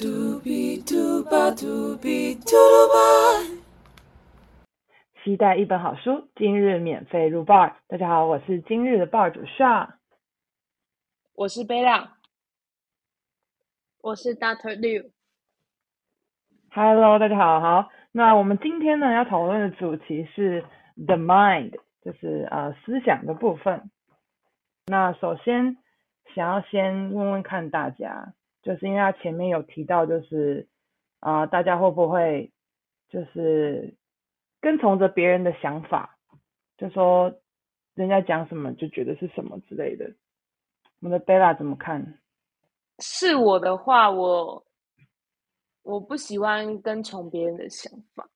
嘟比嘟吧嘟比嘟噜吧。期待一本好书，今日免费入 bar。大家好，我是今日的 bar 主 Sha，我是贝亮，我是 Doctor Liu。Hello，大家好，好。那我们今天呢要讨论的主题是 the mind，就是呃思想的部分。那首先想要先问问看大家。就是因为他前面有提到，就是啊，大家会不会就是跟从着别人的想法，就说人家讲什么就觉得是什么之类的。我们的贝拉怎么看？是我的话，我我不喜欢跟从别人的想法。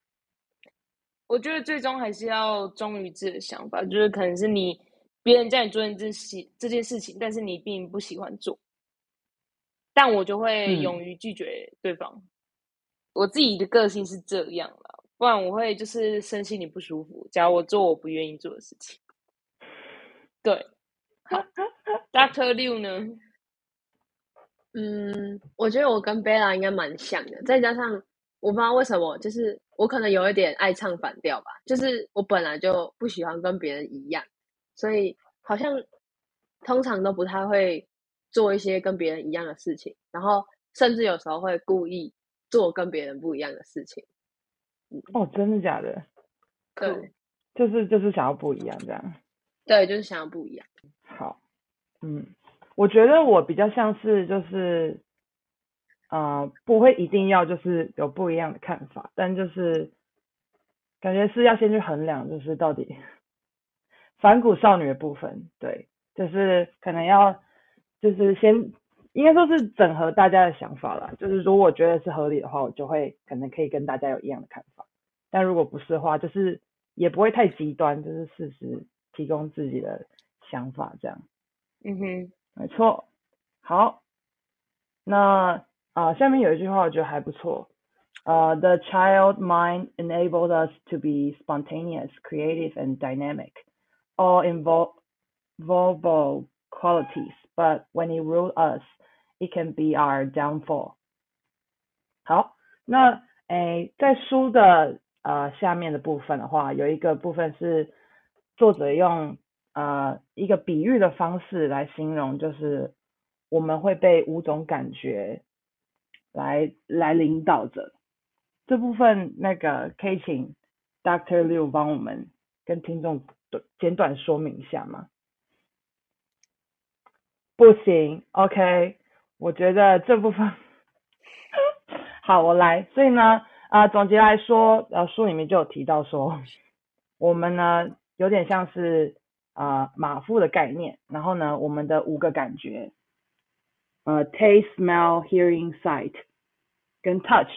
我觉得最终还是要忠于自己的想法，就是可能是你别人叫你做这事这件事情，但是你并不喜欢做。但我就会勇于拒绝对方，我自己的个性是这样了，不然我会就是身心里不舒服。假如我做我不愿意做的事情，对，好，Doctor Liu 呢？嗯，我觉得我跟 Bella 应该蛮像的，再加上我不知道为什么，就是我可能有一点爱唱反调吧，就是我本来就不喜欢跟别人一样，所以好像通常都不太会。做一些跟别人一样的事情，然后甚至有时候会故意做跟别人不一样的事情。哦，真的假的？对，就是就是想要不一样这样。对，就是想要不一样。好，嗯，我觉得我比较像是就是，呃，不会一定要就是有不一样的看法，但就是感觉是要先去衡量，就是到底 反骨少女的部分，对，就是可能要。就是先应该说是整合大家的想法啦。就是如果我觉得是合理的话，我就会可能可以跟大家有一样的看法。但如果不是的话，就是也不会太极端，就是事实提供自己的想法这样。嗯哼，没错。好，那啊下面有一句话我觉得还不错。呃，The child mind enabled us to be spontaneous, creative, and dynamic, all involve verbal qualities. But when it rules us, it can be our downfall. 好，那诶，在书的呃下面的部分的话，有一个部分是作者用呃一个比喻的方式来形容，就是我们会被五种感觉来来领导着。这部分那个可以请 Doctor Liu 帮我们跟听众简短说明一下吗？不行，OK，我觉得这部分 好，我来。所以呢，啊，总结来说，呃，书里面就有提到说，我们呢有点像是啊马夫的概念，然后呢，我们的五个感觉，呃，taste、smell、hearing、sight 跟 touch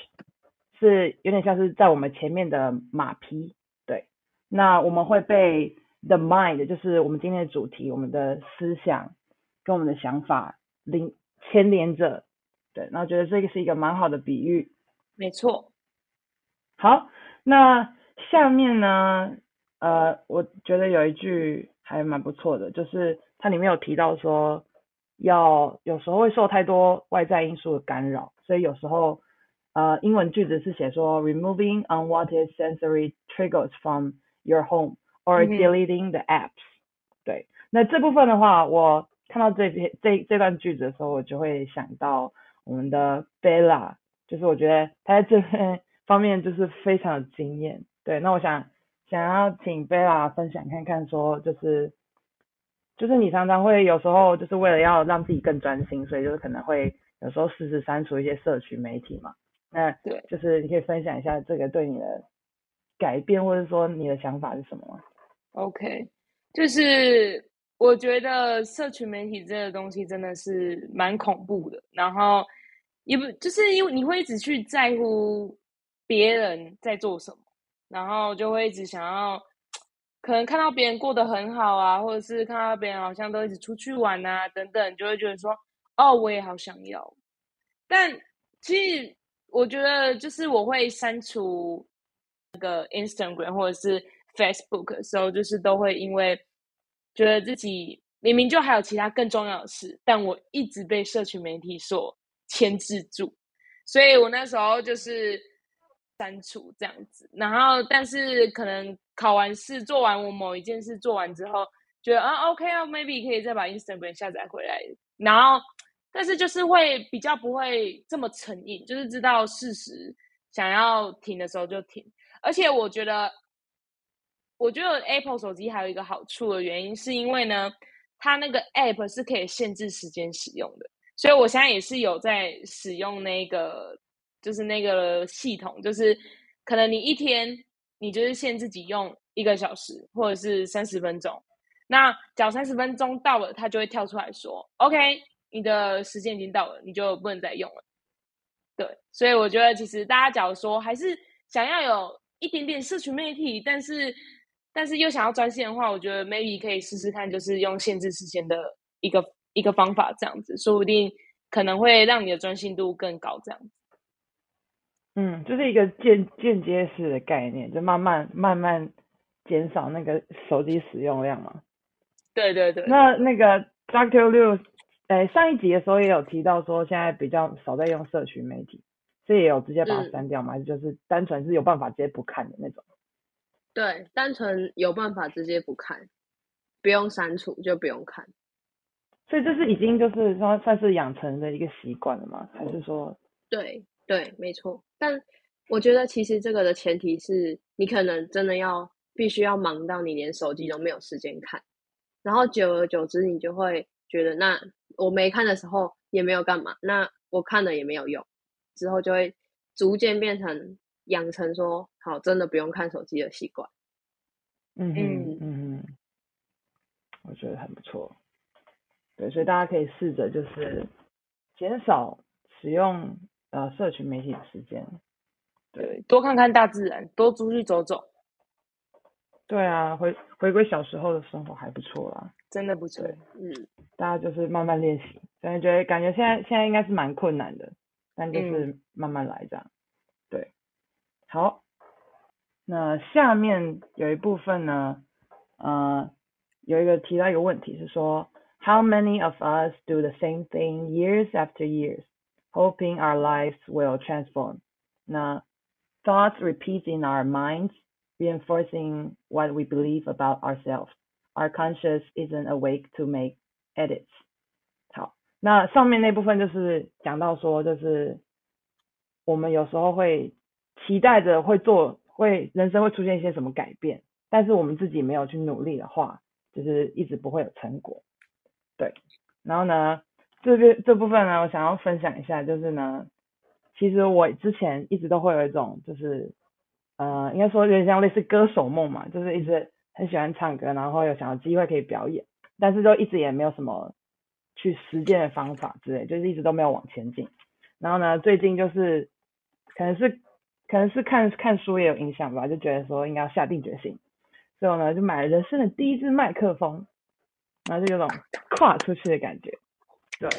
是有点像是在我们前面的马匹，对。那我们会被 the mind，就是我们今天的主题，我们的思想。跟我们的想法连牵连着，对，那我觉得这个是一个蛮好的比喻。没错。好，那下面呢，呃，我觉得有一句还蛮不错的，就是它里面有提到说，要有时候会受太多外在因素的干扰，所以有时候，呃，英文句子是写说，removing unwanted sensory triggers from your home or deleting the apps。对，那这部分的话，我。看到这篇这这段句子的时候，我就会想到我们的 Bella，就是我觉得他在这边方面就是非常有经验。对，那我想想要请 Bella 分享看看，说就是就是你常常会有时候就是为了要让自己更专心，所以就是可能会有时候试试删除一些社群媒体嘛。那对，就是你可以分享一下这个对你的改变，或者说你的想法是什么吗？OK，就是。我觉得社群媒体这个东西真的是蛮恐怖的，然后也不就是因为你会一直去在乎别人在做什么，然后就会一直想要，可能看到别人过得很好啊，或者是看到别人好像都一直出去玩啊等等，就会觉得说，哦，我也好想要。但其实我觉得，就是我会删除那个 Instagram 或者是 Facebook 的时候，就是都会因为。觉得自己明明就还有其他更重要的事，但我一直被社群媒体所牵制住。所以我那时候就是删除这样子。然后，但是可能考完试做完我某一件事做完之后，觉得啊 OK 啊，maybe 可以再把 Instagram 下载回来。然后，但是就是会比较不会这么成瘾，就是知道事实，想要停的时候就停。而且我觉得。我觉得 Apple 手机还有一个好处的原因，是因为呢，它那个 App 是可以限制时间使用的，所以我现在也是有在使用那个，就是那个系统，就是可能你一天你就是限自己用一个小时或者是三十分钟，那讲三十分钟到了，它就会跳出来说，OK，你的时间已经到了，你就不能再用了。对，所以我觉得其实大家假如说还是想要有一点点社群媒体，但是但是又想要专心的话，我觉得 maybe 可以试试看，就是用限制时间的一个一个方法，这样子说不定可能会让你的专心度更高。这样子，嗯，就是一个间间接式的概念，就慢慢慢慢减少那个手机使用量嘛。对对对。那那个 Doctor Liu，哎，上一集的时候也有提到说，现在比较少在用社群媒体，所以也有直接把它删掉嘛，就是单纯是有办法直接不看的那种。对，单纯有办法直接不看，不用删除就不用看，所以这是已经就是说算是养成的一个习惯了吗？还是说？对对，没错。但我觉得其实这个的前提是你可能真的要必须要忙到你连手机都没有时间看，然后久而久之你就会觉得那我没看的时候也没有干嘛，那我看了也没有用，之后就会逐渐变成。养成说好，真的不用看手机的习惯。嗯嗯嗯嗯，我觉得很不错。对，所以大家可以试着就是减少使用呃社群媒体的时间。对，多看看大自然，多出去走走。对啊，回回归小时候的生活还不错啦，真的不错。嗯，大家就是慢慢练习，真的觉得感觉现在现在应该是蛮困难的，但就是慢慢来这样。好，那下面有一部分呢，呃，有一个提到一个问题是说，How many of us do the same thing years after years, hoping our lives will transform? 那 thoughts repeat in our minds, reinforcing what we believe about ourselves. Our conscious isn't awake to make edits. 好，那上面那部分就是讲到说，就是我们有时候会 期待着会做，会人生会出现一些什么改变，但是我们自己没有去努力的话，就是一直不会有成果。对，然后呢，这边这部分呢，我想要分享一下，就是呢，其实我之前一直都会有一种，就是呃，应该说有点像类似歌手梦嘛，就是一直很喜欢唱歌，然后有想要机会可以表演，但是就一直也没有什么去实践的方法之类，就是一直都没有往前进。然后呢，最近就是可能是。可能是看看书也有影响吧，就觉得说应该要下定决心，所以我呢就买了人生的第一支麦克风，然后就有种跨出去的感觉。对，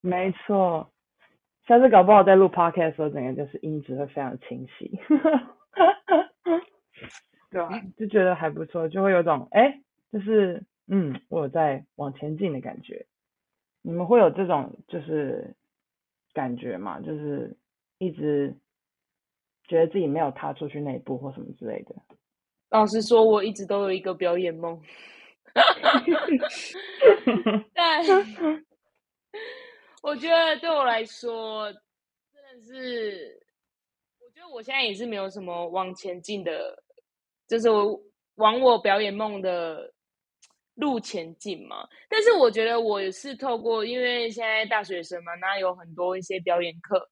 没错，下次搞不好在录 podcast 的时候，整个就是音质会非常清晰，对吧？就觉得还不错，就会有种哎，就是嗯，我有在往前进的感觉。你们会有这种就是感觉吗？就是一直。觉得自己没有踏出去那一步或什么之类的。老实说，我一直都有一个表演梦。但我觉得对我来说，真的是，我觉得我现在也是没有什么往前进的，就是我往我表演梦的路前进嘛。但是我觉得我也是透过，因为现在大学生嘛，那有很多一些表演课。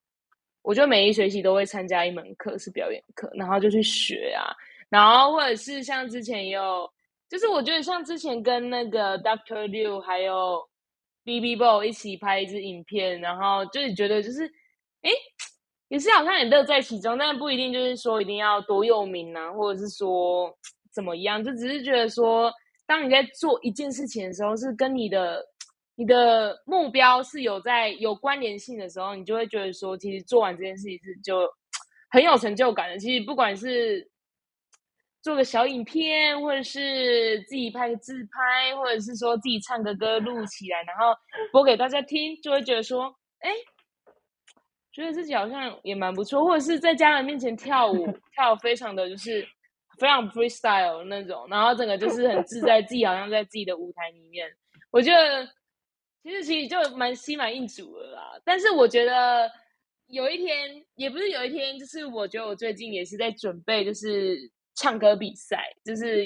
我就每一学期都会参加一门课是表演课，然后就去学啊，然后或者是像之前也有，就是我觉得像之前跟那个 Doctor Liu 还有 B B Boy 一起拍一支影片，然后就是觉得就是，哎，也是好像也乐在其中，但不一定就是说一定要多有名啊，或者是说怎么样，就只是觉得说，当你在做一件事情的时候，是跟你的。你的目标是有在有关联性的时候，你就会觉得说，其实做完这件事情是就很有成就感的。其实不管是做个小影片，或者是自己拍个自拍，或者是说自己唱个歌录起来，然后播给大家听，就会觉得说，哎，觉得自己好像也蛮不错，或者是在家人面前跳舞，跳非常的就是非常 freestyle 那种，然后整个就是很自在，自己好像在自己的舞台里面。我觉得其实其实就蛮心满意足了啦。但是我觉得有一天，也不是有一天，就是我觉得我最近也是在准备，就是唱歌比赛，就是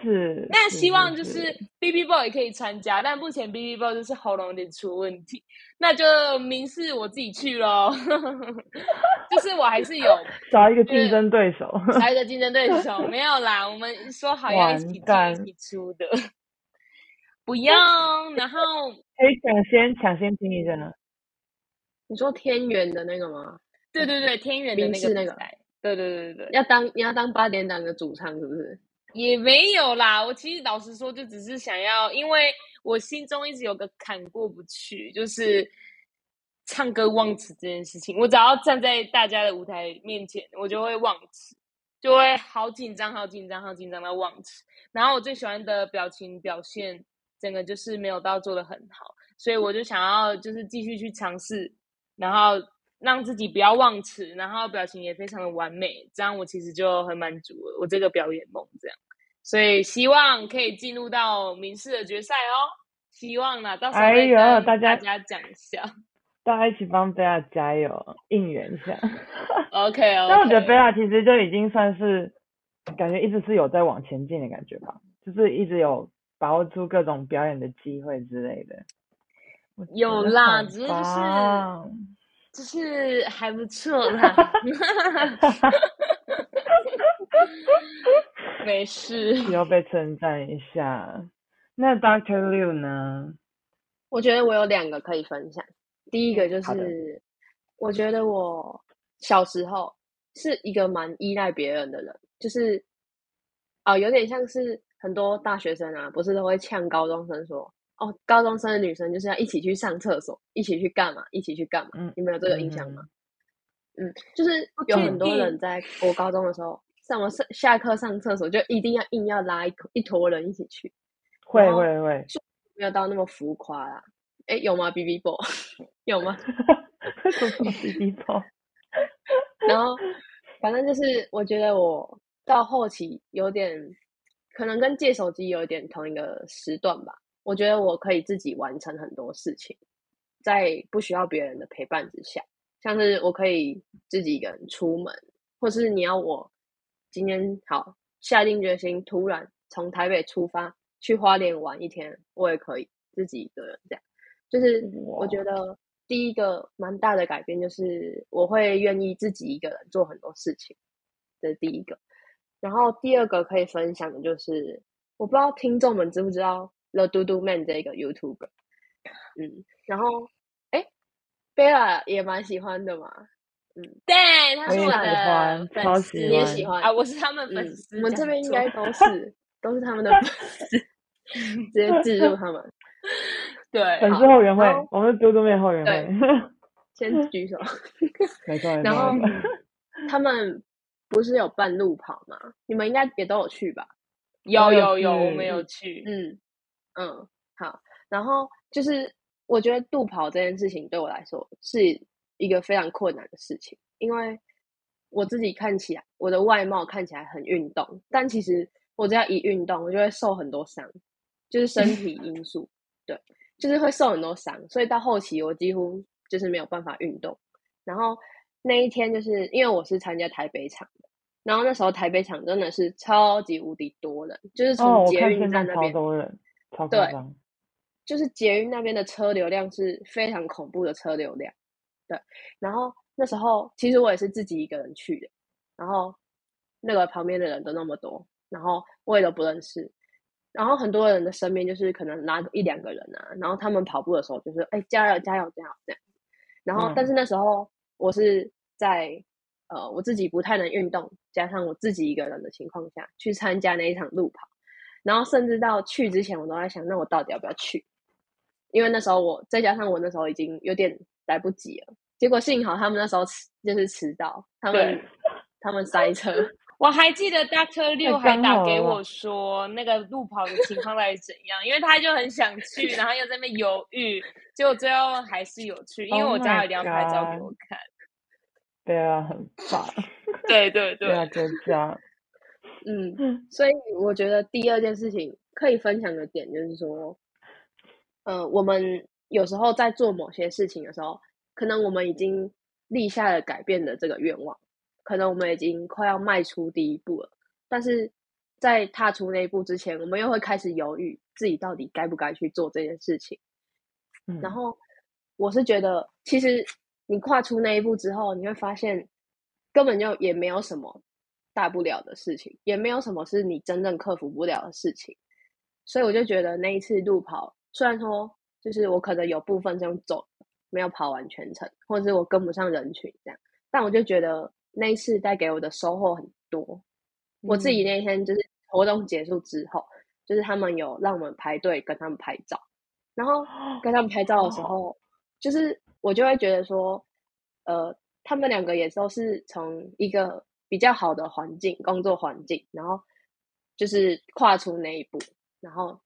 是。那希望就是是 B B Boy 也可以参加，但目前 B B Boy 就是喉咙有点出问题，那就明示我自己去咯。就是我还是有找一个竞争对手。找一个竞争对手，没有啦，我们说好要一起完蛋听一起出的，不要。然后可以抢先抢先听一下呢。你说天元的那个吗？对对对，天元的那明示那个对对对对，要当你要当八点档的主唱是不是？也没有啦。我其实老实说，就只是想要，因为我心中一直有个坎过不去，就是唱歌忘词这件事情。我只要站在大家的舞台面前，我就会忘词，就会好紧张、好紧张、好紧张的忘词。然后我最喜欢的表情表现，整个就是没有到做的很好，所以我就想要就是继续去尝试，然后让自己不要忘词，然后表情也非常的完美，这样我其实就很满足了，我这个表演梦这样。所以希望可以进入到民事的决赛哦，希望啦，到时候再哎呦跟大家家讲一下。大家一起帮贝拉加油，应援一下。OK，但我觉得贝拉其实就已经算是感觉一直是有在往前进的感觉吧，就是一直有把握住各种表演的机会之类的。有啦只是就是就是还不错啦，没事。要被称赞一下。那 Doctor Liu 呢？我觉得我有两个可以分享。第一个就是，我觉得我小时候是一个蛮依赖别人的人，就是啊、有点像是很多大学生啊，不是都会呛高中生说，哦，高中生的女生就是要一起去上厕所，一起去干嘛，一起去干嘛？嗯你们有这个印象吗？嗯，就是有很多人在我高中的时候，上完上下课上厕所就一定要硬要拉一一坨人一起去，会会会，没有到那么浮夸啦。哎，有吗？B B b o 有吗？什么 B B 包？然后反正就是，我觉得我到后期有点可能跟借手机有一点同一个时段吧。我觉得我可以自己完成很多事情，在不需要别人的陪伴之下，像是我可以自己一个人出门，或是你要我今天好下定决心，突然从台北出发去花莲玩一天，我也可以自己一个人这样。就是我觉得第一个蛮大的改变就是我会愿意自己一个人做很多事情，这是第一个。然后第二个可以分享的就是，我不知道听众们知不知道 The Do Do Man 这个 YouTuber，嗯，然后哎，Bella 也蛮喜欢的嘛，嗯对，他是我的粉丝，超喜欢你也喜欢啊，我是他们嗯粉丝。我们这边应该 都是都是他们的粉丝，直接置入他们。对，粉丝后援会我们是嘟嘟妹后援对会。先举手。没错然后。他们不是有半路跑吗？你们应该也都有去吧？有有有有，我去们有去。嗯嗯，好。然后就是我觉得路跑这件事情对我来说是一个非常困难的事情，因为我自己看起来我的外貌看起来很运动，但其实我只要一运动，我就会受很多伤，就是身体 因素，对，就是会受很多伤，所以到后期我几乎就是没有办法运动。然后那一天就是因为我是参加台北场的，然后那时候台北场真的是超级无敌多人，就是哦，从捷运站那边，多人，超夸对。就是捷运那边的车流量是非常恐怖的车流量。对，然后那时候其实我也是自己一个人去的，然后那个旁边的人都那么多，然后我也都不认识，然后很多人的身边就是可能拉着一两个人啊，然后他们跑步的时候就是哎加油加油加油这样，然后但嗯是那时候我是在呃我自己不太能运动，加上我自己一个人的情况下去参加那一场路跑，然后甚至到去之前我都在想，那我到底要不要去？因为那时候我再加上我那时候已经有点来不及了，结果幸好他们那时候迟就是迟到，他们他们塞车，我还记得 Doctor 六还打给我说那个路跑的情况到底怎样，因为他就很想去，然后又在那边犹豫，结果最后还是有去，因为 Oh 我家有一定要拍照给我看。对啊，很棒。对对对，啊，就这样。嗯，所以我觉得第二件事情可以分享的点就是说，呃，我们有时候在做某些事情的时候，可能我们已经立下了改变的这个愿望，可能我们已经快要迈出第一步了，但是在踏出那一步之前，我们又会开始犹豫自己到底该不该去做这件事情。嗯，然后我是觉得，其实你跨出那一步之后，你会发现根本就也没有什么大不了的事情，也没有什么是你真正克服不了的事情。所以我就觉得那一次路跑，虽然说就是我可能有部分这样走，没有跑完全程，或者是我跟不上人群这样，但我就觉得那一次带给我的收获很多。我自己那天就是活动结束之后，就是他们有让我们排队跟他们拍照。然后跟他们拍照的时候，就是我就会觉得说，呃，他们两个也都是从一个比较好的环境、工作环境，然后就是跨出那一步，然后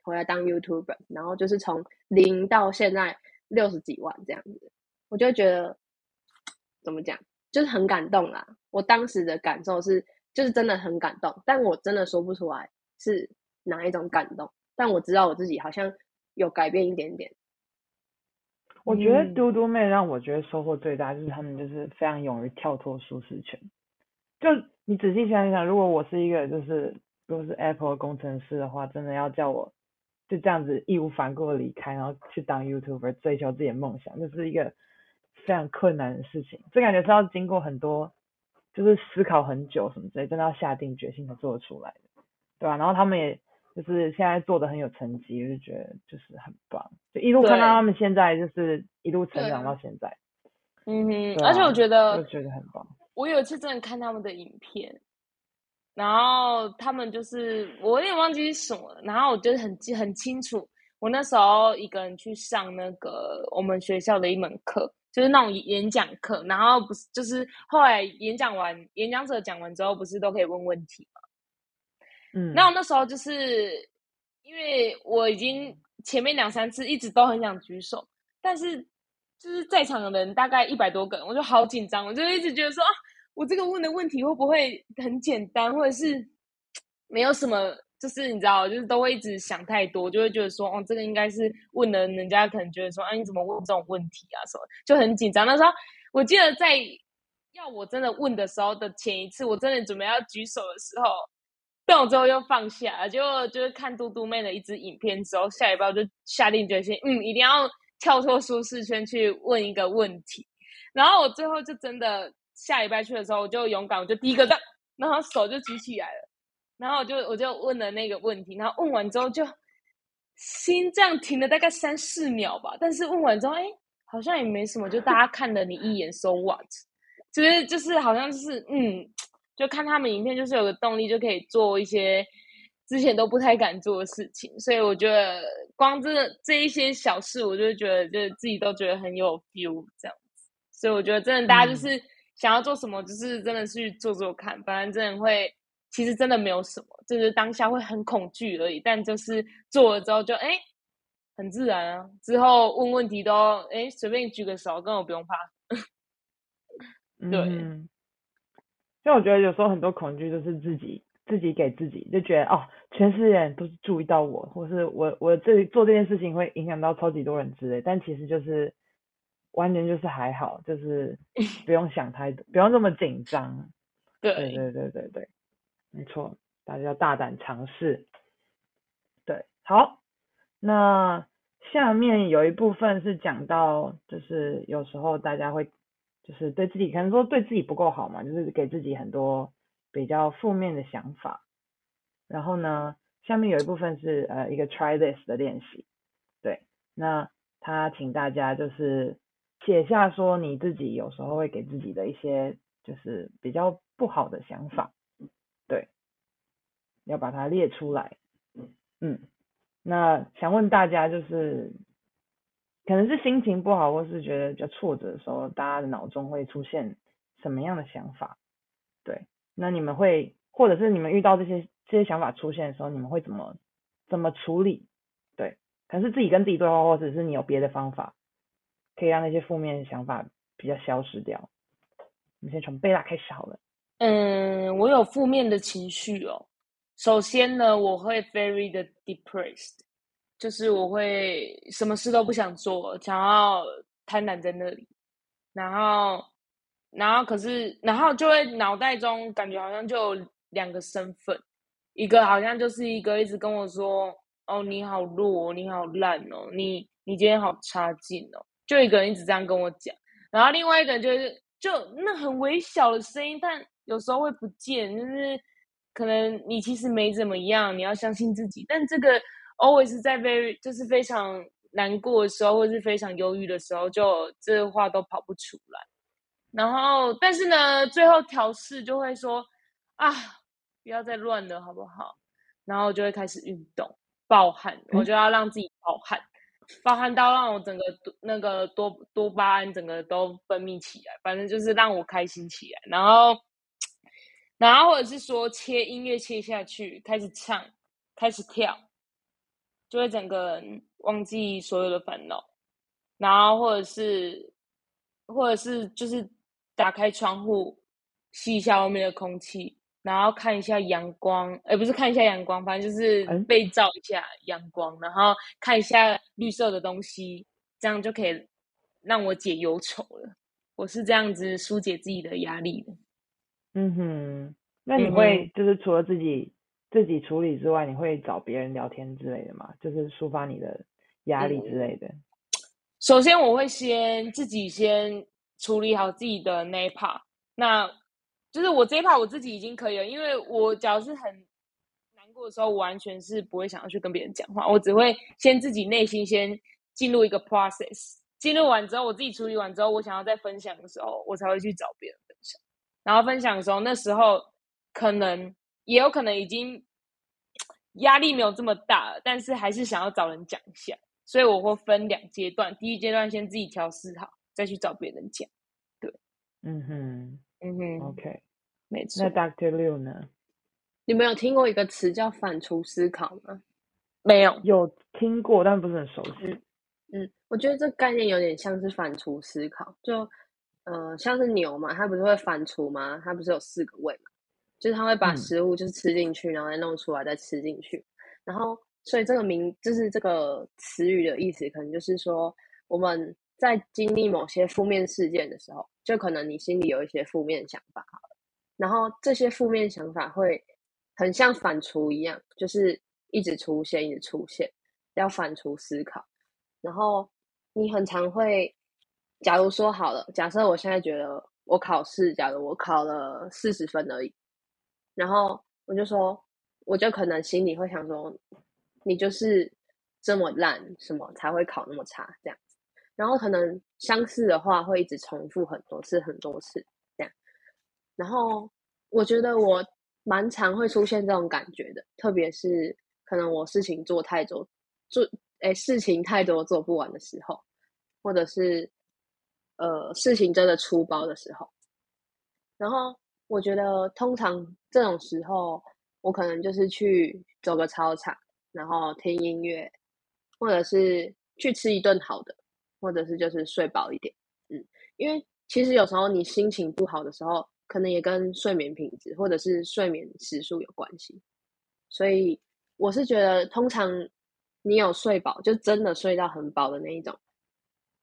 回来当 YouTuber，然后就是从零到现在六十几万这样子，我就觉得怎么讲，就是很感动啦。我当时的感受是，就是真的很感动，但我真的说不出来是哪一种感动，但我知道我自己好像。有改变一点点，我觉得嘟嘟妹让我觉得收获最大就是他们就是非常勇于跳脱舒适圈。就你仔细想想，如果我是一个就是如果是 Apple 工程师的话，真的要叫我就这样子义无反顾的离开，然后去当 YouTuber 追求自己的梦想，就是一个非常困难的事情。这感觉是要经过很多就是思考很久什么之类，真的要下定决心才做得出来的，对吧？然后他们也。就是现在做的很有成绩，就觉得就是很棒，就一路看到他们现在就是一路成长到现在。嗯哼，而且我觉得，我觉得很棒。我有一次真的看他们的影片，然后他们就是我有点忘记是什么了，然后我觉得很记很清楚，我那时候一个人去上那个我们学校的一门课，就是那种演讲课，然后不是就是后来演讲完，演讲者讲完之后，不是都可以问问题吗？嗯，那我那时候就是因为我已经前面两三次一直都很想举手，但是就是在场的人大概一百多个人，我就好紧张，我就一直觉得说啊，我这个问的问题会不会很简单，或者是没有什么，就是你知道，就是都会一直想太多，就会觉得说，哦，这个应该是问的，人家可能觉得说，啊，你怎么问这种问题啊，什么，就很紧张。那时候我记得在要我真的问的时候的前一次，我真的准备要举手的时候。之后又放下，就就是看嘟嘟妹的一支影片之后，下一步就下定决心，嗯，一定要跳脱舒适圈去问一个问题。然后我最后就真的下礼拜去的时候，我就勇敢，我就第一个站，然后手就举起来了，然后我就我就问了那个问题，然后问完之后就心这样停了大概三四秒吧。但是问完之后，哎，好像也没什么，就大家看了你一眼，so what？就是就是好像就是嗯。就看他们影片，就是有个动力，就可以做一些之前都不太敢做的事情。所以我觉得，光这这一些小事，我就觉得，就是自己都觉得很有 feel 这样子。所以我觉得，真的大家就是想要做什么，就是真的去做做看。反正真的会，其实真的没有什么，就是当下会很恐惧而已。但就是做了之后，就哎，很自然啊。之后问问题都哎，随便举个手，根本不用怕。对。因为我觉得有时候很多恐惧就是自己自己给自己，就觉得哦，全世界人都是注意到我，或是我我这做这件事情会影响到超级多人之类，但其实就是完全就是还好，就是 不用想太多，不用那么紧张。对对对对对，没错，大家要大胆尝试。对，好，那下面有一部分是讲到，就是有时候大家会。就是对自己可能说对自己不够好嘛，就是给自己很多比较负面的想法。然后呢，下面有一部分是呃一个 try this 的练习，对，那他请大家就是写下说你自己有时候会给自己的一些就是比较不好的想法，对，要把它列出来。嗯，那想问大家就是。可能是心情不好，或是觉得比较挫折的时候，大家的脑中会出现什么样的想法？对，那你们会，或者是你们遇到这些这些想法出现的时候，你们会怎么怎么处理？对，可能是自己跟自己对话，或者是你有别的方法，可以让那些负面的想法比较消失掉。我们先从贝拉开始好了。嗯，我有负面的情绪哦。首先呢，我会 very 的 depressed，就是我会什么事都不想做，想要瘫软在那里，然后，然后可是，然后就会脑袋中感觉好像就有两个身份，一个好像就是一个一直跟我说，哦，你好弱，你好烂哦，你你今天好差劲哦，就一个人一直这样跟我讲，然后另外一个就是就那很微小的声音，但有时候会不见，就是可能你其实没怎么样，你要相信自己。但这个 always 在 very 就是非常难过的时候，或是非常忧郁的时候，就这话都跑不出来。然后，但是呢，最后调试就会说啊，不要再乱了，好不好？然后就会开始运动，暴汗，我就要让自己暴汗。暴汗到让我整个那个多多巴胺整个都分泌起来，反正就是让我开心起来。然后，然后或者是说切音乐切下去，开始唱，开始跳，就会整个人忘记所有的烦恼。然后或者是，或者是就是打开窗户，吸一下外面的空气。然后看一下阳光，而不是看一下阳光，反正就是被照一下阳光，然后看一下绿色的东西，这样就可以让我解忧愁了。我是这样子疏解自己的压力的。嗯哼，那你会就是除了自己自己处理之外，你会找别人聊天之类的吗？就是抒发你的压力之类的。首先，我会先自己先处理好自己的那一 part，那。就是我这一趴我自己已经可以了，因为我只要是很难过的时候，我完全是不会想要去跟别人讲话，我只会先自己内心先进入一个 process，进入完之后，我自己处理完之后，我想要再分享的时候，我才会去找别人分享。然后分享的时候，那时候可能也有可能已经 压力没有这么大了，但是还是想要找人讲一下，所以我会分两阶段，第一阶段先自己调试好，再去找别人讲。对，嗯哼。嗯哼，OK，没错。那 Doctor Liu 呢？你们有听过一个词叫反刍思考吗？没有，有听过，但不是很熟悉。嗯，我觉得这概念有点像是反刍思考，就呃，像是牛嘛，它不是会反刍吗？它不是有四个胃嘛？就是他会把食物就是吃进去，然后再弄出来，再吃进去。然后，所以这个名就是这个词语的意思，可能就是说我们。在经历某些负面事件的时候，就可能你心里有一些负面想法，然后这些负面想法会很像反刍一样，就是一直出现，一直出现，要反刍思考。然后你很常会，假如说好了，假设我现在觉得我考试，假如我考了四十分而已，然后我就说，我就可能心里会想说，你就是这么烂，什么才会考那么差，这样。然后可能相似的话会一直重复很多次很多次这样，然后我觉得我蛮常会出现这种感觉的，特别是可能我事情做太多做哎事情太多做不完的时候，或者是呃事情真的出包的时候，然后我觉得通常这种时候我可能就是去走个操场，然后听音乐，或者是去吃一顿好的。或者是就是睡饱一点，嗯，因为其实有时候你心情不好的时候，可能也跟睡眠品质或者是睡眠时数有关系。所以我是觉得，通常你有睡饱，就真的睡到很饱的那一种，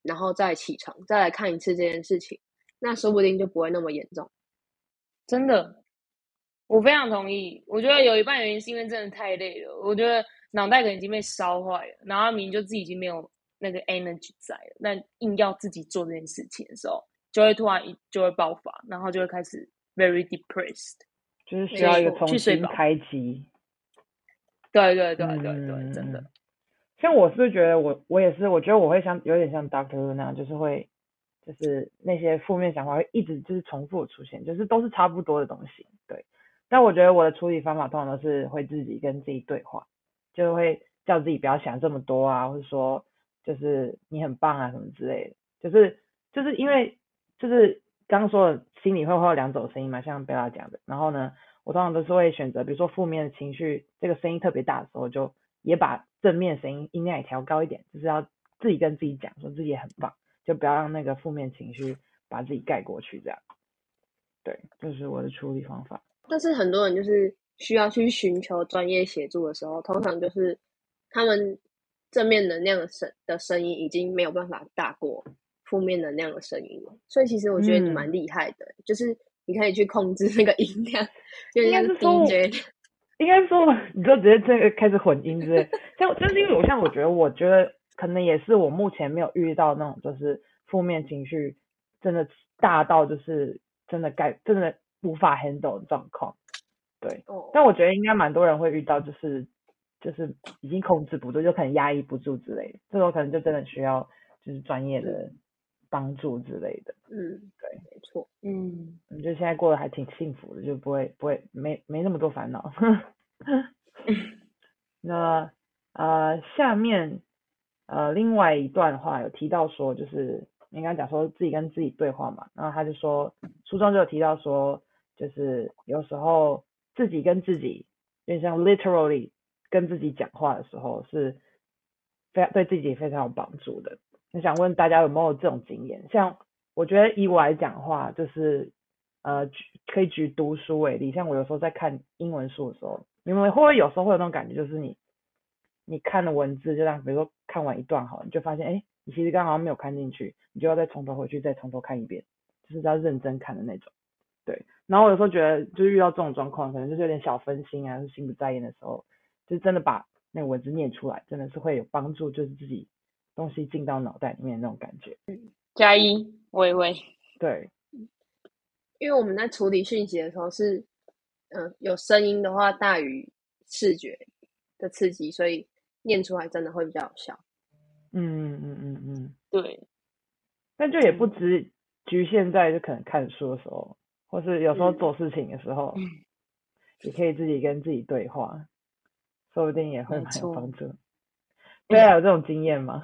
然后再起床再来看一次这件事情，那说不定就不会那么严重。真的，我非常同意。我觉得有一半原因是因为真的太累了，我觉得脑袋可能已经被烧坏了，然后明就自己已经没有。那个 energy 在了，那硬要自己做这件事情的时候，就会突然一就会爆发，然后就会开始 very depressed，就是需要一个重新开机。对对对对对，真的。像我是觉得我我也是，我觉得我会像有点像 Doctor 那样，就是会就是那些负面想法会一直就是重复出现，就是都是差不多的东西。对。但我觉得我的处理方法通常都是会自己跟自己对话，就会叫自己不要想这么多啊，或者说。就是你很棒啊，什么之类的，就是就是因为就是刚刚说的心里会会有两种声音嘛，像贝拉讲的，然后呢，我通常都是会选择，比如说负面的情绪，这个声音特别大的时候，就也把正面声音音量也调高一点，就是要自己跟自己讲，说自己也很棒，就不要让那个负面情绪把自己盖过去，这样。对，这是我的处理方法。但是很多人就是需要去寻求专业协助的时候，通常就是他们正面能量的声的声音已经没有办法大过负面能量的声音了。所以其实我觉得你蛮厉害的，就是你可以去控制那个音量，就像应该是说我 DJ 应该说，你就直接这个开始混音之类。像就是因为我像我觉得，我觉得可能也是我目前没有遇到那种就是负面情绪真的大到就是真的该真的无法 handle 的状况。对，哦，但我觉得应该蛮多人会遇到，就是就是已经控制不住，就可能压抑不住之类的，这种可能就真的需要就是专业的帮助之类的。嗯，对，没错。嗯，我觉得现在过得还挺幸福的，就不会不会没没那么多烦恼。那呃，下面呃另外一段话有提到说，就是你刚刚讲说自己跟自己对话嘛，然后他就说书中就有提到说，就是有时候自己跟自己，有点像 literally 跟自己讲话的时候，是非常对自己非常有帮助的。我想问大家有没有这种经验？像我觉得以我来讲的话，就是呃，可以举读书为例，像我有时候在看英文书的时候，你们会不会有时候会有那种感觉，就是你你看的文字，就让比如说看完一段好了，你就发现哎，诶你其实刚好没有看进去，你就要再从头回去，再从头看一遍，就是要认真看的那种。对，然后我有时候觉得，就是遇到这种状况，可能就是有点小分心啊，是心不在焉的时候，就真的把那个文字念出来，真的是会有帮助，就是自己东西进到脑袋里面那种感觉。加一，微微。对，因为我们在处理讯息的时候是，嗯、有声音的话大于视觉的刺激，所以念出来真的会比较有效。嗯嗯嗯嗯嗯，对，但就也不只局限在就可能看书的时候，或是有时候嗯做事情的时候，嗯也可以自己跟自己对话，说不定也会没蛮有错帮助。对啊，有这种经验吗？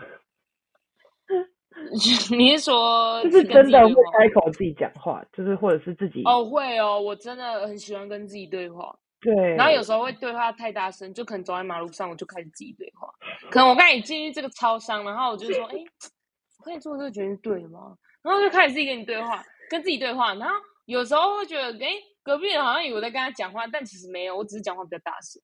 你是说就是真的会开口自己讲话，就是或者是自己哦，会哦，我真的很喜欢跟自己对话。对，然后有时候会对话太大声，就可能走在马路上，我就开始自己对话。可能我刚才进去这个超商，然后我就说：“ 哎，我跟你做这个决定对吗？”然后就开始自己跟你对话，跟自己对话。然后有时候会觉得，哎，隔壁人好像以为我在跟他讲话，但其实没有，我只是讲话比较大声。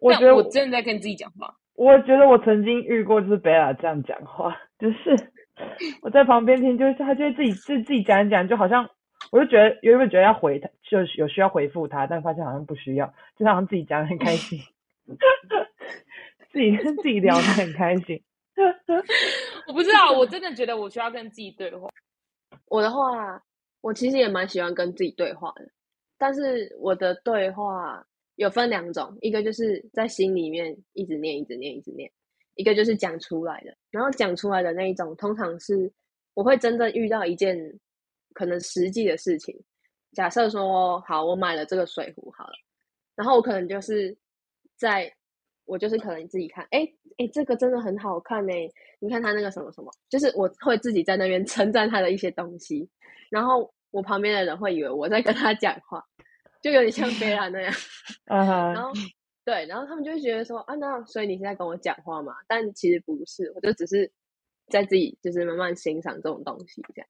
我觉得我真的在跟自己讲话。我觉得我曾经遇过，就是贝拉这样讲话，就是 我在旁边听，就是他就会自己自自己讲一讲，就好像我就觉得原本觉得要回他，就有需要回复他，但发现好像不需要，就好像自己讲的很开心，自己跟自己聊的很开心。我不知道，我真的觉得我需要跟自己对话。我的话，我其实也蛮喜欢跟自己对话的，但是我的对话有分两种，一个就是在心里面一直念、一直念、一直念，一个就是讲出来的。然后讲出来的那一种，通常是我会真正遇到一件可能实际的事情。假设说，好，我买了这个水壶，好了，然后我可能就是在，我就是可能自己看，哎哎，这个真的很好看呢，你看它那个什么什么，就是我会自己在那边 称赞它的一些东西，然后我旁边的人会以为我在跟他讲话，就有点像贝拉那样，然后对，然后他们就会觉得说啊，那所以你是在跟我讲话嘛？但其实不是，我就只是在自己就是慢慢欣赏这种东西这样。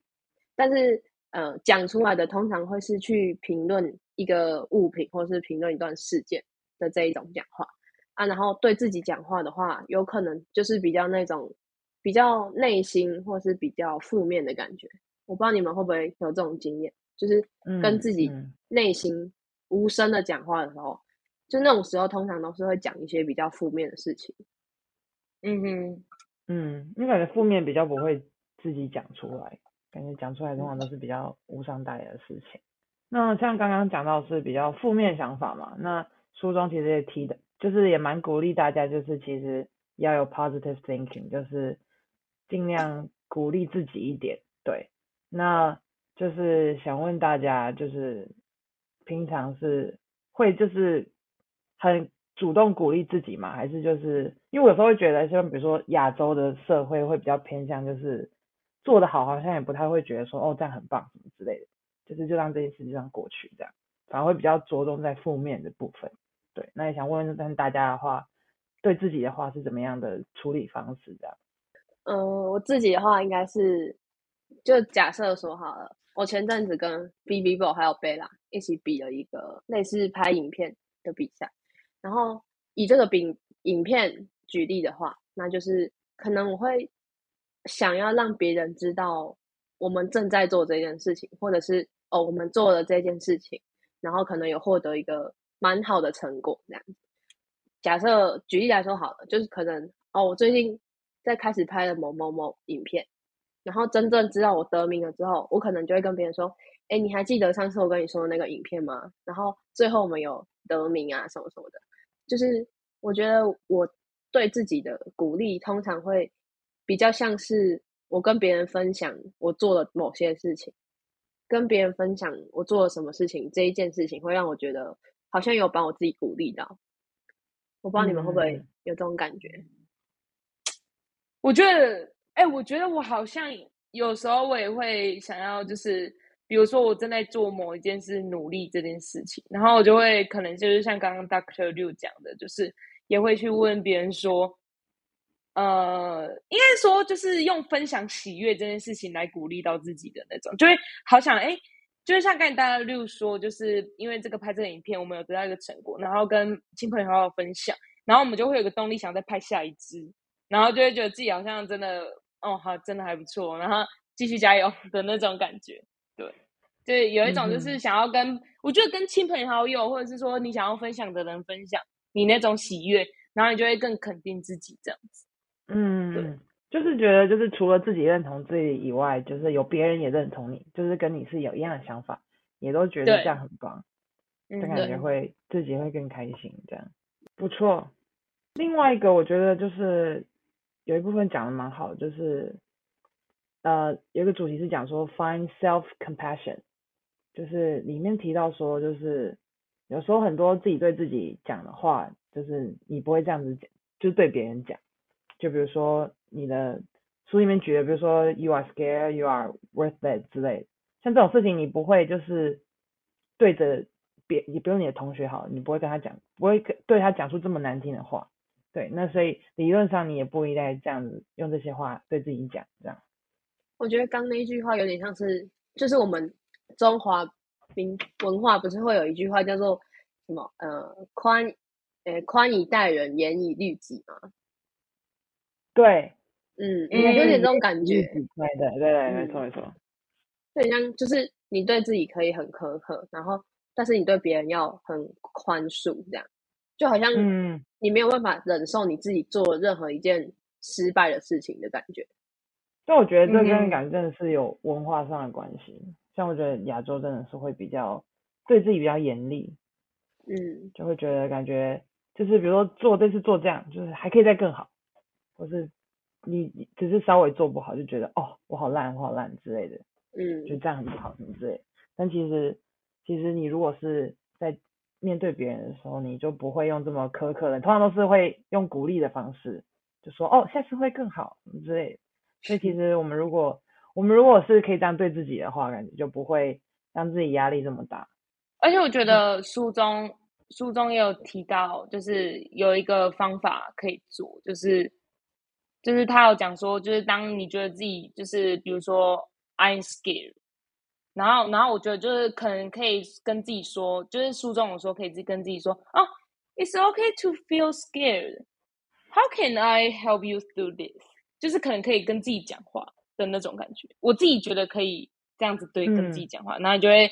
但是呃，讲出来的通常会是去评论一个物品，或是评论一段事件的这一种讲话啊。然后对自己讲话的话，有可能就是比较那种比较内心或是比较负面的感觉。我不知道你们会不会有这种经验，就是跟嗯自己嗯内心无声的讲话的时候，就那种时候，通常都是会讲一些比较负面的事情。嗯哼，嗯，因为感觉负面比较不会自己讲出来，感觉讲出来通常都是比较无伤大雅的事情。那像刚刚讲到是比较负面想法嘛，那书中其实也提的，就是也蛮鼓励大家，就是其实要有 positive thinking，就是尽量鼓励自己一点。对，那就是想问大家，就是平常是会就是很主动鼓励自己嘛，还是就是因为我有时候会觉得，像比如说亚洲的社会会比较偏向就是做的好，好像也不太会觉得说哦这样很棒什么之类的，就是就让这件事就这样过去这样，反而会比较着重在负面的部分。对，那也想问问大家的话，对自己的话是怎么样的处理方式这样？嗯、我自己的话应该是，就假设说好了，我前阵子跟 B B Bo 还有贝拉一起比了一个类似拍影片的比赛，然后以这个比影片举例的话，那就是可能我会想要让别人知道我们正在做这件事情，或者是哦我们做了这件事情，然后可能有获得一个蛮好的成果这样子。假设举例来说好了，就是可能哦我最近在开始拍了某某某影片。然后真正知道我得名了之后，我可能就会跟别人说：“哎，你还记得上次我跟你说的那个影片吗？”然后最后我们有得名啊，什么什么的。就是我觉得我对自己的鼓励，通常会比较像是我跟别人分享我做了某些事情，跟别人分享我做了什么事情，这一件事情会让我觉得好像有把我自己鼓励到。我不知道你们会不会有这种感觉？我觉得。哎，我觉得我好像有时候我也会想要，就是比如说我正在做某一件事，努力这件事情，然后我就会可能就是像刚刚 Doctor Liu 讲的，就是也会去问别人说，呃，应该说就是用分享喜悦这件事情来鼓励到自己的那种，就会好想哎，就是像刚才大家 Liu 说，就是因为这个拍这个影片，我们有得到一个成果，然后跟亲朋好友分享，然后我们就会有个动力，想再拍下一支，然后就会觉得自己好像真的。哦，好，真的还不错，然后继续加油 的那种感觉，对，对，有一种就是想要跟，我觉得跟亲朋好友，或者是说你想要分享的人分享你那种喜悦，然后你就会更肯定自己这样子。嗯，对，就是觉得就是除了自己认同自己以外，就是有别人也认同你，就是跟你是有一样的想法，也都觉得这样很棒，就感觉会自己会更开心，这样不错。另外一个我觉得就是。有一部分讲的蛮好，就是呃，有一个主题是讲说 find self compassion，就是里面提到说，就是有时候很多自己对自己讲的话，就是你不会这样子讲，就是对别人讲，就比如说你的书里面举的，比如说 you are scared, you are worth it 之类，像这种事情你不会就是对着别，也不用你的同学好，你不会跟他讲，不会对他讲出这么难听的话。对，那所以理论上你也不应该这样子用这些话对自己讲，这样。我觉得刚那一句话有点像是，就是我们中华民文化不是会有一句话叫做什么？呃，宽，呃，宽以待人，严以律己吗？对，嗯，有点这种感觉。对对对，没错没错。对，像就是你对自己可以很苛刻，然后但是你对别人要很宽恕，这样。就好像你没有办法忍受你自己做任何一件失败的事情的感觉。但我觉得这跟感真的是有文化上的关系。像我觉得亚洲真的是会比较对自己比较严厉，嗯，就会觉得感觉就是比如说做这次做这样，就是还可以再更好，或是你只是稍微做不好就觉得哦我好烂我好烂之类的，嗯，就这样很不好什么之类。但其实其实你如果是在面对别人的时候，你就不会用这么苛刻的，通常都是会用鼓励的方式，就说哦，下次会更好之类。所以其实我们如果我们如果是可以这样对自己的话，感觉就不会让自己压力这么大。而且我觉得书中书中也有提到，就是有一个方法可以做，就是就是他有讲说，就是当你觉得自己就是比如说 I'm scared。然后，然后我觉得就是可能可以跟自己说，就是书中有说可以自跟自己说哦，It's okay to feel scared. How can I help you through this？就是可能可以跟自己讲话的那种感觉。我自己觉得可以这样子对跟自己讲话，然后就会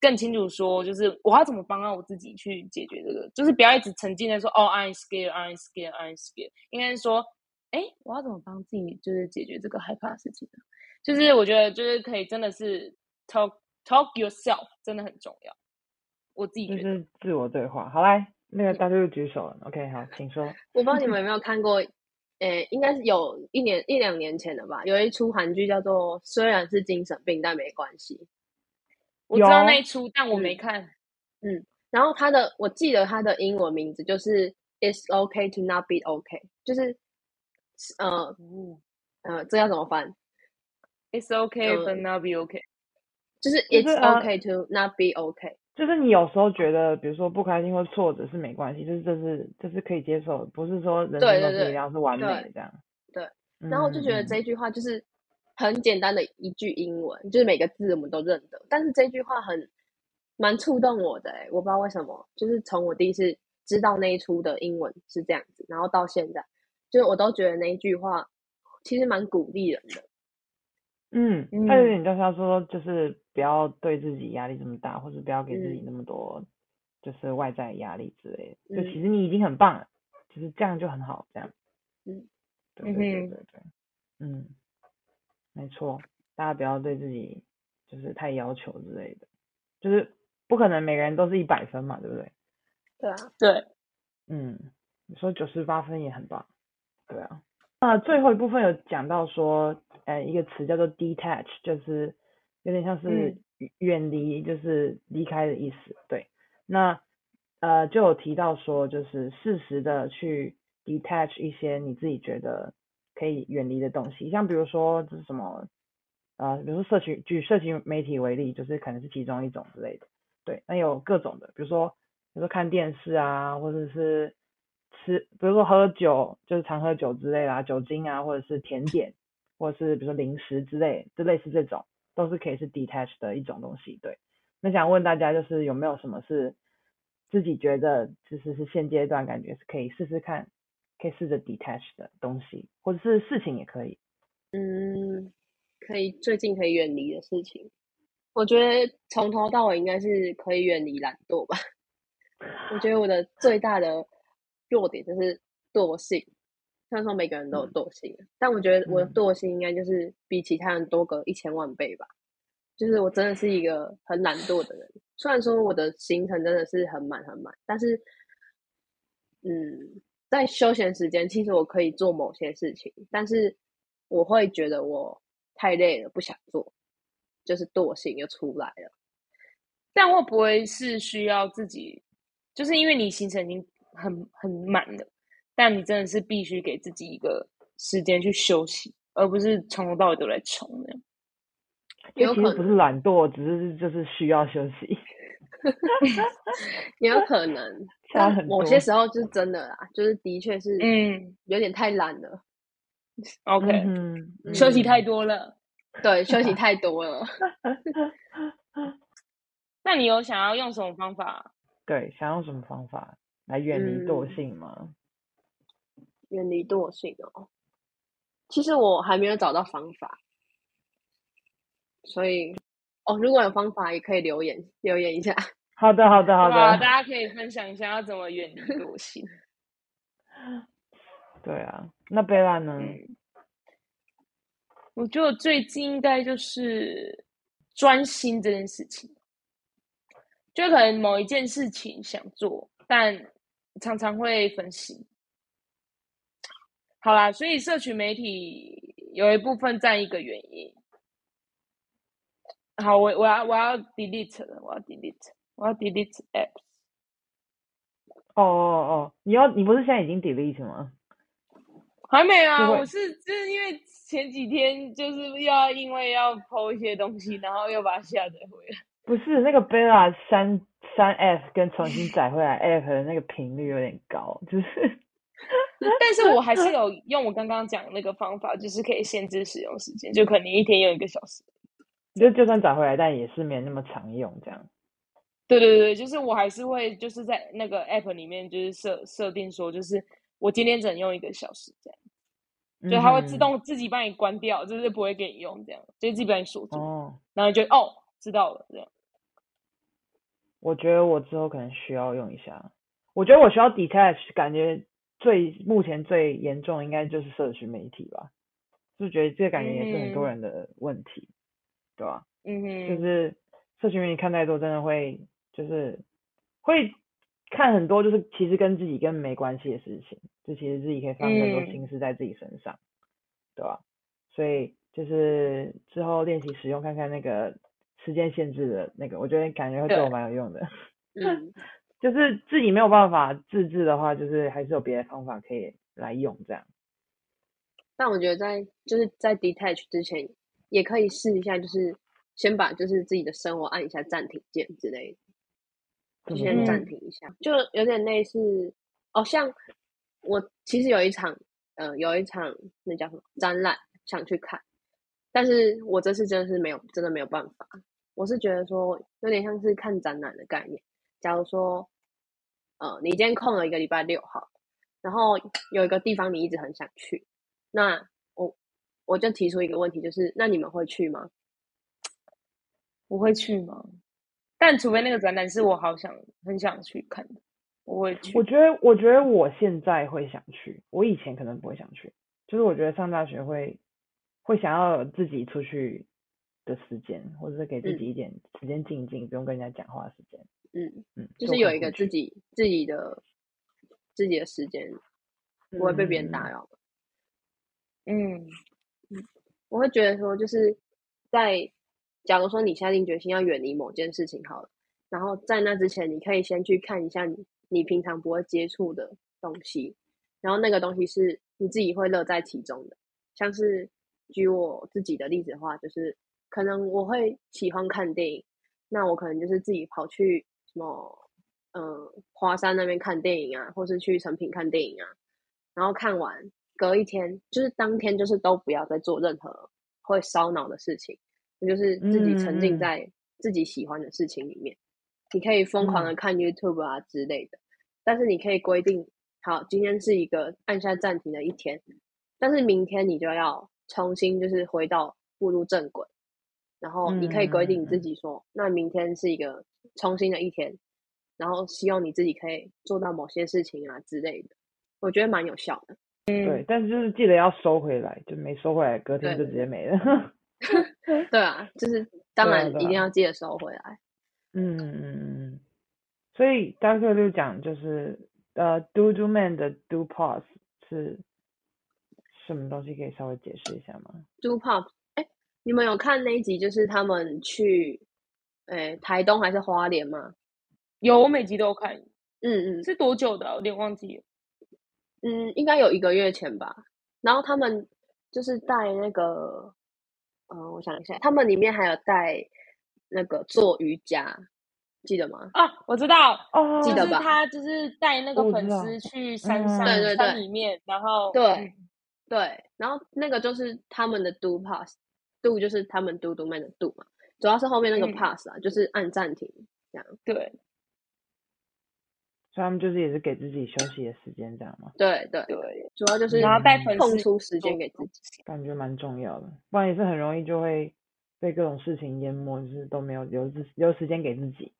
更清楚说，就是我要怎么帮到我自己去解决这个，就是不要一直沉浸在说哦，I'm scared, I'm scared, I'm scared。应该是说，哎，我要怎么帮自己就是解决这个害怕的事情呢？就是我觉得就是可以真的是。Talk talk yourself 真的很重要，我自己觉得自我对话。好来，那个大家又举手了。OK，好，请说。我不知道你们有没有看过，诶，应该是有一年一两年前的吧。有一出韩剧叫做《虽然是精神病，但没关系》。我知道那一出，但我没看。嗯，然后他的，我记得他的英文名字就是 "It's okay to not be okay"，就是呃，呃，这要怎么翻？It's okay but not be okay。就是 it's okay to not be okay，就是你有时候觉得，比如说不开心或挫折是没关系，就是这是这是可以接受，不是说人生都是一样是完美的这样。对，然后我就觉得这句话就是很简单的一句英文，就是每个字我们都认得，但是这句话很蛮触动我的、欸，我不知道为什么，就是从我第一次知道那一出的英文是这样子，然后到现在，就是我都觉得那一句话其实蛮鼓励人的。嗯，嗯他有点就是他说，就是不要对自己压力这么大，或者不要给自己嗯那么多就是外在压力之类的。就嗯其实你已经很棒了，就是这样就很好，这样。嗯，对对对对，嗯，没错，大家不要对自己就是太要求之类的，就是不可能每个人都是一百分嘛，对不对？对啊，对，嗯，你说九十八分也很棒，对啊。那最后一部分有讲到说，呃，一个词叫做 detach，就是有点像是嗯远远离，就是离开的意思。对，那呃就有提到说，就是适时的去 detach 一些你自己觉得可以远离的东西，像比如说这是什么，呃，比如说社群，举社群媒体为例，就是可能是其中一种之类的。对，那有各种的，比如说比如说看电视啊，或者是吃，比如说喝酒，就是常喝酒之类啦，酒精啊，或者是甜点，或者是比如说零食之类，就类似这种，都是可以是 detach 的一种东西。对，那想问大家，就是有没有什么是自己觉得其实是现阶段感觉是可以试试看，可以试着 detach 的东西，或者是事情也可以。嗯，可以最近可以远离的事情，我觉得从头到尾应该是可以远离懒惰吧。我觉得我的最大的弱点就是惰性，虽然说每个人都有惰性，但我觉得我的嗯惰性应该就是比其他人多个一千万倍吧。就是我真的是一个很懒惰的人，虽然说我的行程真的是很满很满，但是，嗯，在休闲时间，其实我可以做某些事情，但是我会觉得我太累了，不想做，就是惰性又出来了。但会不会是需要自己，就是因为你行程已经很很满的，但你真的是必须给自己一个时间去休息，而不是从头到尾都在冲那样。因为其实不是有可能，懒惰，只是就是需要休息。也有可能，但某些时候就是真的啦，就是的确是嗯有点太懒了，，OK，、嗯休息太嗯多了。对，休息太多了。那你有想要用什么方法？对，想用什么方法来远离惰嗯性吗？远离惰性哦。其实我还没有找到方法，所以哦，如果有方法也可以留言留言一下。好的，好的，好？的。大家可以分享一下要怎么远离惰性。对啊，那贝拉呢？嗯，我觉得我最近应该就是专心这件事情，就可能某一件事情想做，但常常会分析。好啦，所以社群媒体有一部分占一个原因。好，我我要我要 delete 了，我要 delete，我要 delete app。哦哦哦，你要你不是现在已经 delete 吗？还没啊，我是就是因为前几天就是要因为要剖一些东西，然后又把它下载回来。不是，那个贝拉删删 app 跟重新载回来 app 的那个频率有点高，就是但是我还是有用我刚刚讲的那个方法，就是可以限制使用时间，就可能一天用一个小时。就就算载回来，但也是没那么常用这样。对对对，就是我还是会就是在那个 app 里面就是设设定说，就是我今天只能用一个小时这样，就它会自嗯动自己帮你关掉，就是不会给你用这样，就自己帮你锁住，哦，然后就哦知道了这样。我觉得我之后可能需要用一下。我觉得我需要 detach，感觉最目前最严重应该就是社群媒体吧，就觉得这个感觉也是很多嗯人的问题，对吧？嗯哼，就是社群媒体看太多，真的会就是会看很多，就是其实跟自己根本没关系的事情，就其实自己可以放更多嗯心思在自己身上，对吧？所以就是之后练习使用看看那个时间限制的那个，我觉得感觉会对我蛮有用的。嗯，就是自己没有办法自制的话，就是还是有别的方法可以来用这样。但我觉得在就是在 detach 之前，也可以试一下，就是先把就是自己的生活按一下暂停键之类的，就怎么说先暂嗯停一下，就有点类似哦，像我其实有一场呃有一场那叫什么展览想去看，但是我这次真的是没有，真的没有办法。我是觉得说，有点像是看展览的概念。假如说，呃，你今天空了一个礼拜六号，然后有一个地方你一直很想去，那我我就提出一个问题，就是那你们会去吗？我会去吗？但除非那个展览是我好想很想去看的，我会去。我觉得，我觉得我现在会想去，我以前可能不会想去。就是我觉得上大学会会想要自己出去的时间，或者是给自己一点时间静静，不用跟人家讲话的时间。嗯嗯，就是有一个自己自己的自己的时间，不会被别人打扰。嗯嗯，我会觉得说，就是在假如说你下定决心要远离某件事情好了，然后在那之前，你可以先去看一下你你平常不会接触的东西，然后那个东西是你自己会乐在其中的。像是举我自己的例子的话，就是可能我会喜欢看电影，那我可能就是自己跑去。什么，嗯，华山那边看电影啊，或是去成品看电影啊，然后看完隔一天，就是当天就是都不要再做任何会烧脑的事情，就是自己沉浸在自己喜欢的事情里面。你可以疯狂的看 YouTube 啊之类的，但是你可以规定，好，今天是一个按下暂停的一天，但是明天你就要重新就是回到步入正轨。然后你可以规定你自己说，那明天是一个重新的一天，然后希望你自己可以做到某些事情啊之类的，我觉得蛮有效的。嗯，对，但是就是记得要收回来，就没收回来，隔天就直接没了。对啊，就是当然一定要记得收回来。嗯嗯嗯嗯。所以 Doctor 六讲就是呃，Do Do Man 的 Do Pause 是什么东西？可以稍微解释一下吗？Do Pause。你们有看那一集，就是他们去，诶，台东还是花莲吗？有，我每集都有看。嗯嗯，是多久的？有点忘记了。嗯，应该有一个月前吧。然后他们就是带那个，嗯，我想一下，他们里面还有带那个做瑜伽，记得吗？啊，我知道，哦，记得吧？他就是带那个粉丝去山上，对对对，里面，然后对对，然后那个就是他们的 do pass。Do 就是他们 do do man 的 do 嘛，主要是后面那个 pass 啊，就是按暂停这样。对，所以他们就是也是给自己休息的时间这样吗？对对对，主要就是然后带粉丝空出时间给自己，感觉蛮重要的，不然也是很容易就会被各种事情淹没，就是都没有留自留时间给自己。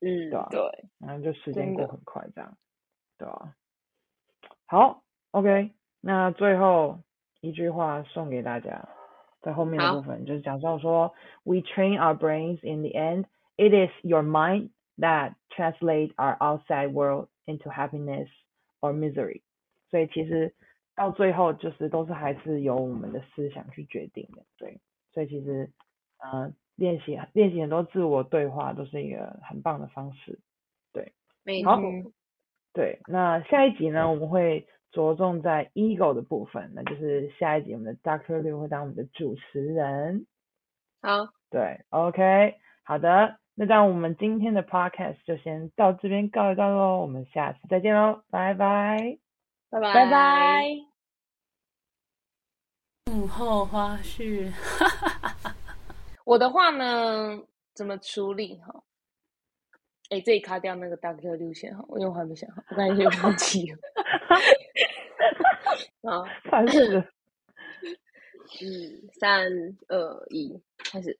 嗯，对啊，对，然后就时间过很快这样，对啊。好，OK，那最后一句话送给大家。在后面的部分就是讲到说，We train our brains in the end. It is your mind that translate our outside world into happiness or misery. 所以其实到最后就是都是还是由我们的思想去决定的。对，所以其实呃练习练习很多自我对话都是一个很棒的方式。对，好，对，那下一集呢我们会。 着重在 ego 的部分，那就是下一集我们的 Doctor Liu 会当我们的主持人。好，对，OK，好的，那这样我们今天的 Podcast 就先到这边告一段落，我们下次再见喽，拜拜，拜拜，拜拜。幕后花絮，我的话呢，怎么处理哈？哎，这里卡掉那个 Doctor Liu 先哈，因为我还没想好，我刚才有忘记了。好，烦死了。嗯，三二一，开始。